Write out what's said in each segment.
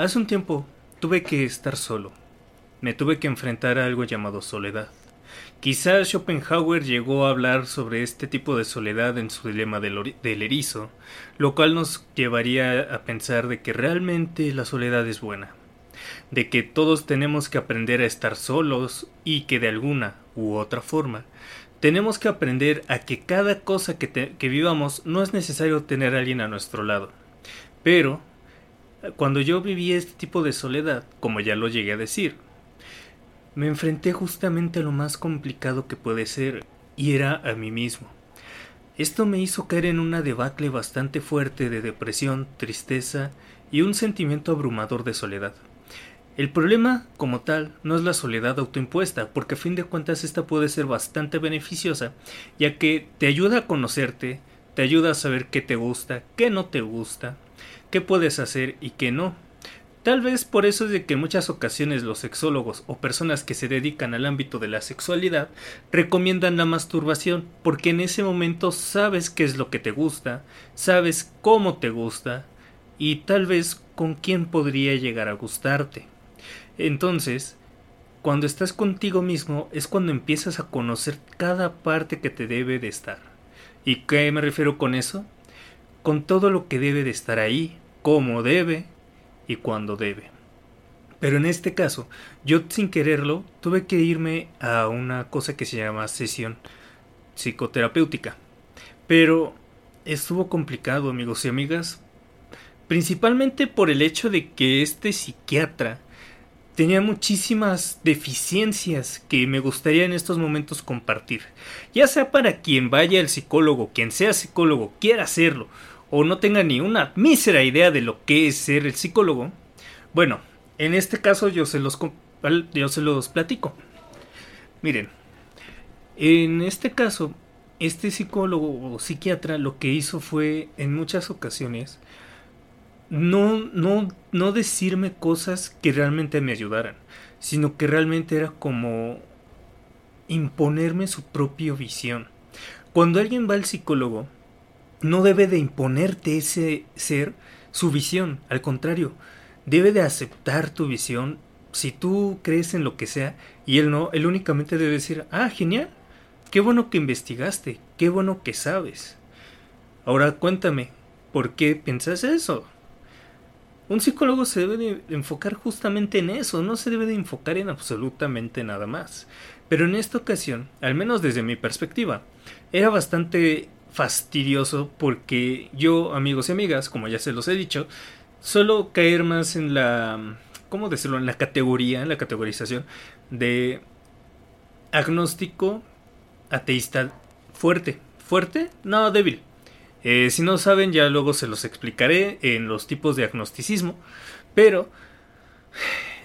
Hace un tiempo tuve que estar solo. Me tuve que enfrentar a algo llamado soledad. Quizás Schopenhauer llegó a hablar sobre este tipo de soledad en su dilema del, erizo, lo cual nos llevaría a pensar de que realmente la soledad es buena, de que todos tenemos que aprender a estar solos y que de alguna u otra forma tenemos que aprender a que cada cosa que, que vivamos no es necesario tener a alguien a nuestro lado. Pero, cuando yo viví este tipo de soledad, como ya lo llegué a decir, me enfrenté justamente a lo más complicado que puede ser, y era a mí mismo. Esto me hizo caer en una debacle bastante fuerte de depresión, tristeza y un sentimiento abrumador de soledad. El problema, como tal, no es la soledad autoimpuesta, porque a fin de cuentas esta puede ser bastante beneficiosa, ya que te ayuda a conocerte, te ayuda a saber qué te gusta, qué no te gusta, qué puedes hacer y qué no. Tal vez por eso es de que en muchas ocasiones los sexólogos o personas que se dedican al ámbito de la sexualidad recomiendan la masturbación, porque en ese momento sabes qué es lo que te gusta, sabes cómo te gusta y tal vez con quién podría llegar a gustarte. Entonces, cuando estás contigo mismo es cuando empiezas a conocer cada parte que te debe de estar. ¿Y qué me refiero con eso? Con todo lo que debe de estar ahí, cómo debe, y cuando debe. Pero en este caso, yo sin quererlo tuve que irme a una cosa que se llama sesión psicoterapéutica. Pero estuvo complicado, amigos y amigas, principalmente por el hecho de que este psiquiatra tenía muchísimas deficiencias que me gustaría en estos momentos compartir. Ya sea para quien vaya al psicólogo, quien sea psicólogo, quiera hacerlo, o no tenga ni una mísera idea de lo que es ser el psicólogo, bueno, en este caso yo se los, yo se los platico. Miren, en este caso, este psicólogo o psiquiatra lo que hizo fue en muchas ocasiones no, no, no decirme cosas que realmente me ayudaran, sino que realmente era como imponerme su propia visión. Cuando alguien va al psicólogo, no debe de imponerte ese ser su visión, al contrario, debe de aceptar tu visión si tú crees en lo que sea y él no, él únicamente debe decir, ah, genial, qué bueno que investigaste, qué bueno que sabes. Ahora cuéntame, ¿por qué piensas eso? Un psicólogo se debe de enfocar justamente en eso, no se debe de enfocar en absolutamente nada más. Pero en esta ocasión, al menos desde mi perspectiva, era bastante fastidioso porque yo, amigos y amigas, como ya se los he dicho, solo caer más en la, ¿cómo decirlo?, en la categoría, en la categorización de agnóstico, ateísta fuerte. ¿Fuerte? No, débil. Eh, si no saben, ya luego se los explicaré en los tipos de agnosticismo. Pero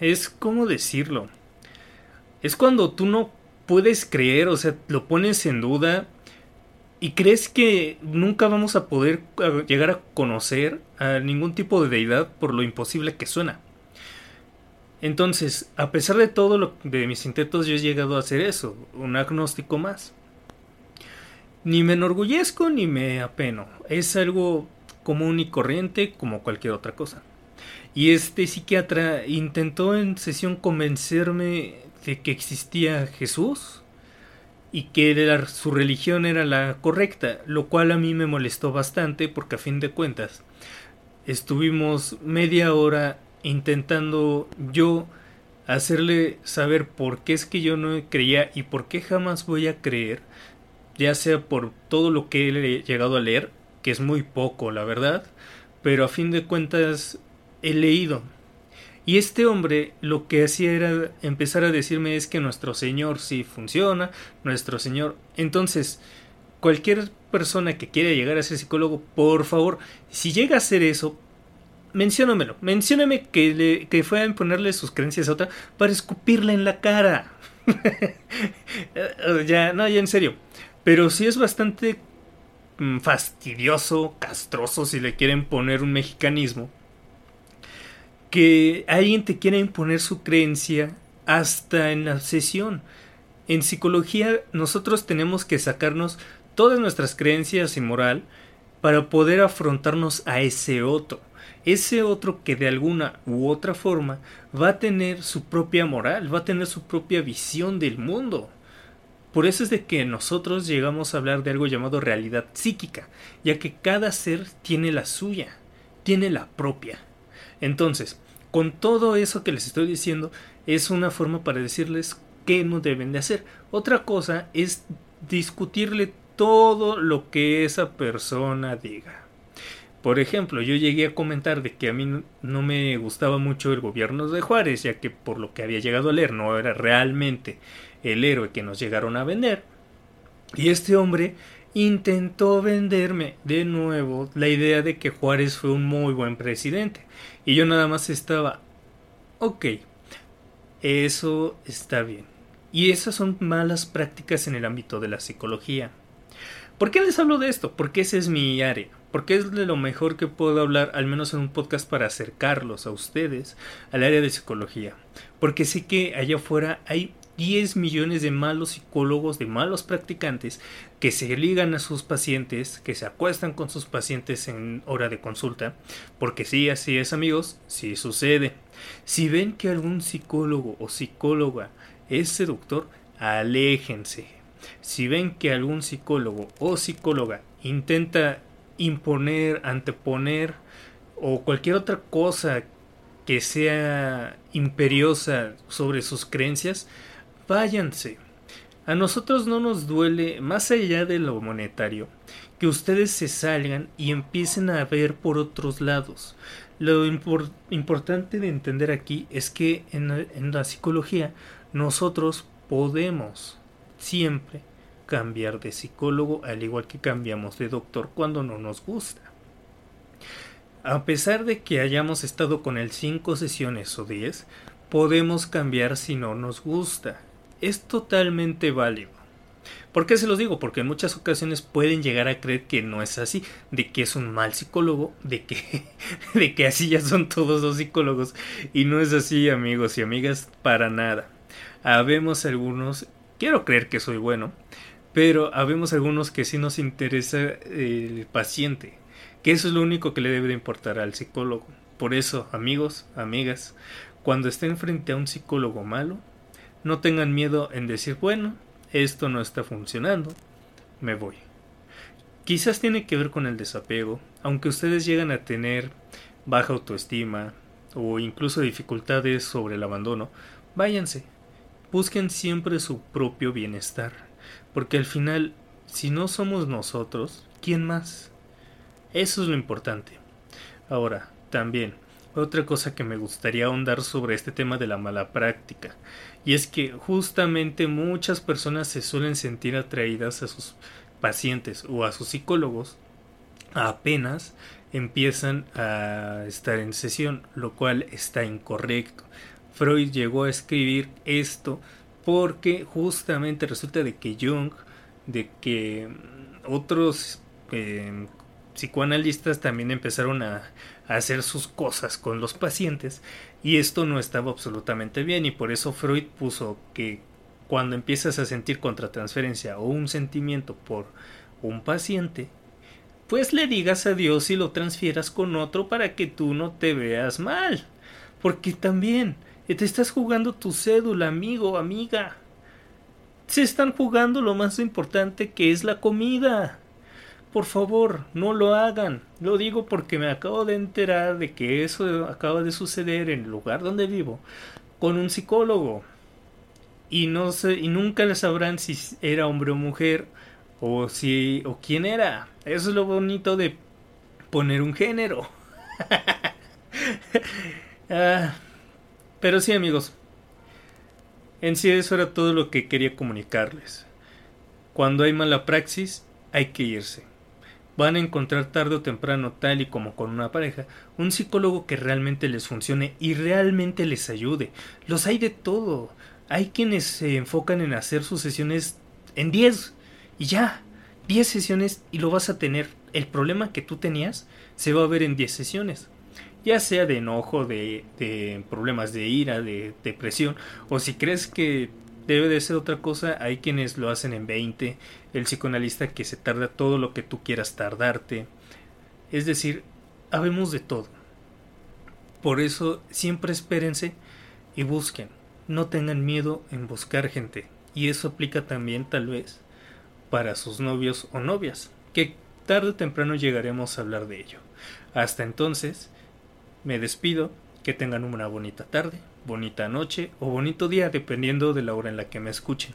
es como decirlo. Es cuando tú no puedes creer, o sea, lo pones en duda ¿Y crees que nunca vamos a poder llegar a conocer a ningún tipo de deidad por lo imposible que suena? Entonces, a pesar de todo lo de mis intentos, yo he llegado a hacer eso, un agnóstico más. Ni me enorgullezco ni me apeno. Es algo común y corriente como cualquier otra cosa. Y este psiquiatra intentó en sesión convencerme de que existía Jesús, y que su religión era la correcta, lo cual a mí me molestó bastante porque a fin de cuentas estuvimos media hora intentando yo hacerle saber por qué es que yo no creía y por qué jamás voy a creer, ya sea por todo lo que he llegado a leer, que es muy poco, la verdad, pero a fin de cuentas he leído y este hombre lo que hacía era empezar a decirme es que nuestro Señor sí funciona, nuestro Señor. Entonces, cualquier persona que quiera llegar a ser psicólogo, por favor, si llega a hacer eso, menciónamelo. Mencióname que, le, que fue a imponerle sus creencias a otra para escupirle en la cara. ya, no, ya en serio. Pero sí es bastante mm, fastidioso, castroso, si le quieren poner un mexicanismo que alguien te quiera imponer su creencia hasta en la sesión. En psicología nosotros tenemos que sacarnos todas nuestras creencias y moral para poder afrontarnos a ese otro. ese otro que de alguna u otra forma va a tener su propia moral, va a tener su propia visión del mundo. Por eso es de que nosotros llegamos a hablar de algo llamado realidad psíquica, ya que cada ser tiene la suya, tiene la propia. Entonces, con todo eso que les estoy diciendo, es una forma para decirles qué no deben de hacer. Otra cosa es discutirle todo lo que esa persona diga. Por ejemplo, yo llegué a comentar de que a mí no me gustaba mucho el gobierno de Juárez, ya que por lo que había llegado a leer no era realmente el héroe que nos llegaron a vender. Y este hombre intentó venderme de nuevo la idea de que Juárez fue un muy buen presidente. Y yo nada más estaba, ok, eso está bien. Y esas son malas prácticas en el ámbito de la psicología. ¿Por qué les hablo de esto? Porque ese es mi área. Porque es de lo mejor que puedo hablar, al menos en un podcast, para acercarlos a ustedes al área de psicología. Porque sé que allá afuera hay 10 millones de malos psicólogos, de malos practicantes, que se ligan a sus pacientes, que se acuestan con sus pacientes en hora de consulta. Porque sí, así es amigos, sí sucede. Si ven que algún psicólogo o psicóloga es seductor, aléjense. Si ven que algún psicólogo o psicóloga intenta imponer, anteponer o cualquier otra cosa que sea imperiosa sobre sus creencias, váyanse. A nosotros no nos duele, más allá de lo monetario, que ustedes se salgan y empiecen a ver por otros lados. Lo importante de entender aquí es que en la psicología nosotros podemos siempre cambiar de psicólogo al igual que cambiamos de doctor cuando no nos gusta. A pesar de que hayamos estado con él 5 sesiones o 10, podemos cambiar si no nos gusta. Es totalmente válido. ¿Por qué se los digo? Porque en muchas ocasiones pueden llegar a creer que no es así, de que es un mal psicólogo, de que, de que así ya son todos los psicólogos. Y no es así, amigos y amigas, para nada. Habemos algunos, quiero creer que soy bueno, pero habemos algunos que sí nos interesa el paciente, que eso es lo único que le debe de importar al psicólogo. Por eso, amigos, amigas, cuando estén frente a un psicólogo malo, no tengan miedo en decir, bueno, esto no está funcionando, me voy. Quizás tiene que ver con el desapego, aunque ustedes llegan a tener baja autoestima o incluso dificultades sobre el abandono, váyanse, busquen siempre su propio bienestar. Porque al final, si no somos nosotros, ¿quién más? Eso es lo importante. Ahora, también, otra cosa que me gustaría ahondar sobre este tema de la mala práctica, y es que justamente muchas personas se suelen sentir atraídas a sus pacientes o a sus psicólogos apenas empiezan a estar en sesión, lo cual está incorrecto. Freud llegó a escribir esto porque justamente resulta de que Jung, de que otros eh, psicoanalistas también empezaron a, a, hacer sus cosas con los pacientes y esto no estaba absolutamente bien y por eso Freud puso que cuando empiezas a sentir contratransferencia o un sentimiento por un paciente, pues le digas a Dios y lo transfieras con otro para que tú no te veas mal. Porque también te estás jugando tu cédula, amigo, amiga. Se están jugando lo más importante que es la comida. Por favor, no lo hagan. Lo digo porque me acabo de enterar de que eso acaba de suceder en el lugar donde vivo con un psicólogo. Y no sé, y nunca le sabrán si era hombre o mujer o si o quién era. Eso es lo bonito de poner un género. ah, pero sí amigos, en sí eso era todo lo que quería comunicarles. Cuando hay mala praxis, hay que irse. Van a encontrar tarde o temprano, tal y como con una pareja, un psicólogo que realmente les funcione y realmente les ayude. Los hay de todo. Hay quienes se enfocan en hacer sus sesiones en 10 y ya, 10 sesiones y lo vas a tener. El problema que tú tenías se va a ver en 10 sesiones ya sea de enojo, de, problemas de ira, de depresión, o si crees que debe de ser otra cosa, hay quienes lo hacen en 20, el psicoanalista que se tarda todo lo que tú quieras tardarte. Es decir, habemos de todo. Por eso siempre espérense y busquen. No tengan miedo en buscar gente. Y eso aplica también tal vez para sus novios o novias, que tarde o temprano llegaremos a hablar de ello. Hasta entonces, me despido, que tengan una bonita tarde, bonita noche o bonito día, dependiendo de la hora en la que me escuchen.